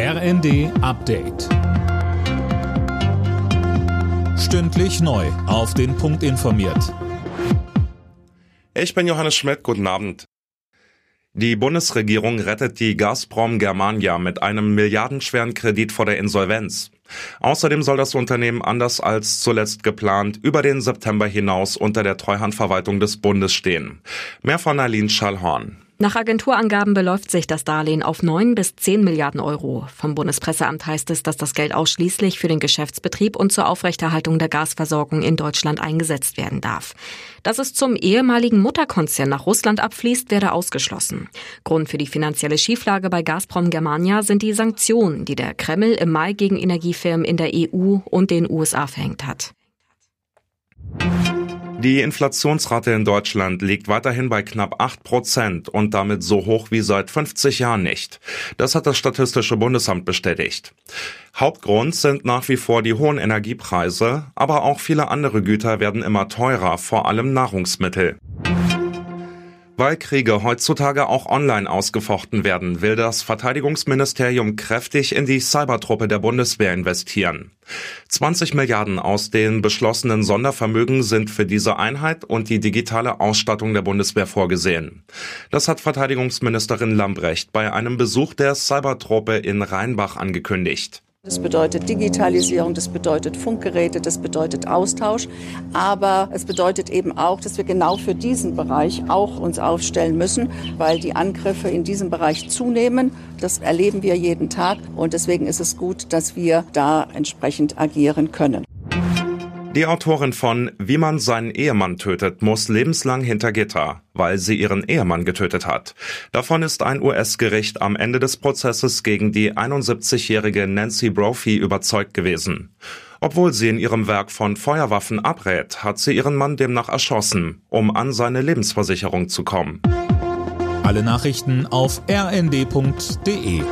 RND Update. Stündlich neu. Auf den Punkt informiert. Ich bin Johannes Schmidt. Guten Abend. Die Bundesregierung rettet die Gazprom Germania mit einem milliardenschweren Kredit vor der Insolvenz. Außerdem soll das Unternehmen anders als zuletzt geplant über den September hinaus unter der Treuhandverwaltung des Bundes stehen. Mehr von Aline Schallhorn. Nach Agenturangaben beläuft sich das Darlehen auf 9 bis 10 Milliarden Euro. Vom Bundespresseamt heißt es, dass das Geld ausschließlich für den Geschäftsbetrieb und zur Aufrechterhaltung der Gasversorgung in Deutschland eingesetzt werden darf. Dass es zum ehemaligen Mutterkonzern nach Russland abfließt, werde ausgeschlossen. Grund für die finanzielle Schieflage bei Gazprom Germania sind die Sanktionen, die der Kreml im Mai gegen Energiefirmen in der EU und den USA verhängt hat. Die Inflationsrate in Deutschland liegt weiterhin bei knapp 8 Prozent und damit so hoch wie seit 50 Jahren nicht. Das hat das Statistische Bundesamt bestätigt. Hauptgrund sind nach wie vor die hohen Energiepreise, aber auch viele andere Güter werden immer teurer, vor allem Nahrungsmittel. Weil Kriege heutzutage auch online ausgefochten werden, will das Verteidigungsministerium kräftig in die Cybertruppe der Bundeswehr investieren. 20 Milliarden aus den beschlossenen Sondervermögen sind für diese Einheit und die digitale Ausstattung der Bundeswehr vorgesehen. Das hat Verteidigungsministerin Lambrecht bei einem Besuch der Cybertruppe in Rheinbach angekündigt. Das bedeutet Digitalisierung, das bedeutet Funkgeräte, das bedeutet Austausch. Aber es bedeutet eben auch, dass wir genau für diesen Bereich auch uns aufstellen müssen, weil die Angriffe in diesem Bereich zunehmen. Das erleben wir jeden Tag. Und deswegen ist es gut, dass wir da entsprechend agieren können. Die Autorin von Wie man seinen Ehemann tötet, muss lebenslang hinter Gitter, weil sie ihren Ehemann getötet hat. Davon ist ein US-Gericht am Ende des Prozesses gegen die 71-jährige Nancy Brophy überzeugt gewesen. Obwohl sie in ihrem Werk von Feuerwaffen abrät, hat sie ihren Mann demnach erschossen, um an seine Lebensversicherung zu kommen. Alle Nachrichten auf rnd.de